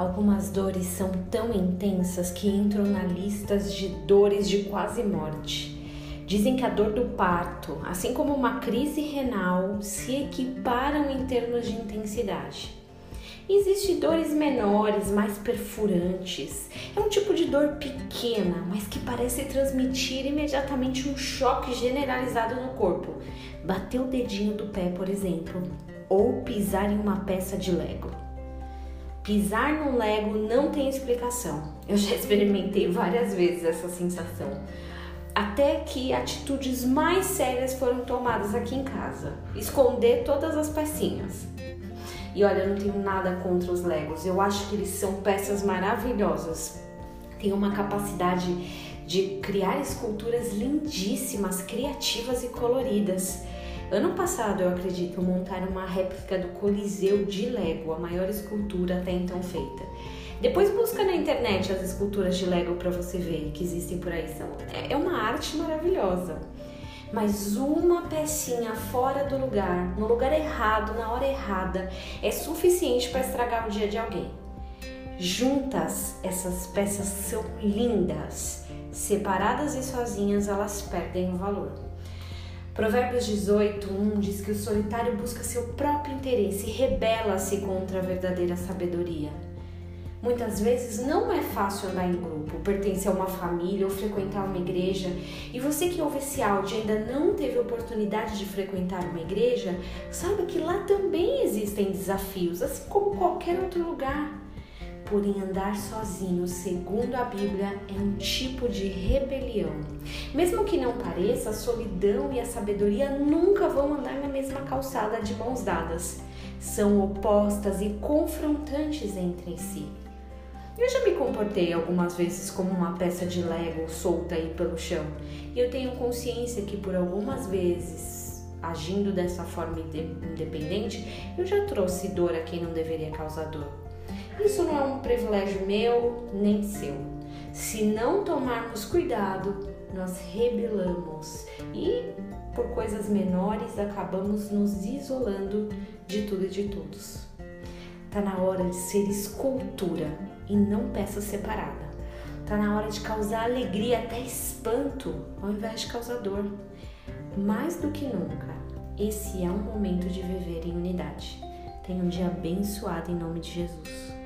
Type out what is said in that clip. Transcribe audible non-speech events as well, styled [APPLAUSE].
Algumas dores são tão intensas que entram na lista de dores de quase morte. Dizem que a dor do parto, assim como uma crise renal, se equiparam em termos de intensidade. Existem dores menores, mais perfurantes. É um tipo de dor pequena, mas que parece transmitir imediatamente um choque generalizado no corpo. Bater o dedinho do pé, por exemplo, ou pisar em uma peça de Lego. Pisar num Lego não tem explicação. Eu já [LAUGHS] experimentei várias vezes essa sensação até que atitudes mais sérias foram tomadas aqui em casa. Esconder todas as pecinhas. E olha, eu não tenho nada contra os Legos. Eu acho que eles são peças maravilhosas. Tem uma capacidade de criar esculturas lindíssimas, criativas e coloridas. Ano passado, eu acredito, montaram uma réplica do Coliseu de Lego, a maior escultura até então feita. Depois busca na internet as esculturas de Lego para você ver que existem por aí. São, é, é uma arte maravilhosa. Mas uma pecinha fora do lugar, no lugar errado, na hora errada, é suficiente para estragar o dia de alguém. Juntas, essas peças são lindas. Separadas e sozinhas, elas perdem o valor. Provérbios 18, 1 diz que o solitário busca seu próprio interesse e rebela-se contra a verdadeira sabedoria. Muitas vezes não é fácil andar em grupo, pertencer a uma família ou frequentar uma igreja. E você que ouve esse áudio e ainda não teve oportunidade de frequentar uma igreja, saiba que lá também existem desafios, assim como qualquer outro lugar. Porém, andar sozinho, segundo a Bíblia, é um tipo de rebelião. Mesmo que não pareça, a solidão e a sabedoria nunca vão andar na mesma calçada de mãos dadas. São opostas e confrontantes entre si. Eu já me comportei algumas vezes como uma peça de Lego solta aí pelo chão. E eu tenho consciência que por algumas vezes, agindo dessa forma independente, eu já trouxe dor a quem não deveria causar dor. Isso não é um privilégio meu nem seu. Se não tomarmos cuidado, nós rebelamos e, por coisas menores, acabamos nos isolando de tudo e de todos. Tá na hora de ser escultura e não peça separada. Tá na hora de causar alegria, até espanto, ao invés de causar dor. Mais do que nunca, esse é um momento de viver em unidade. Tenha um dia abençoado em nome de Jesus.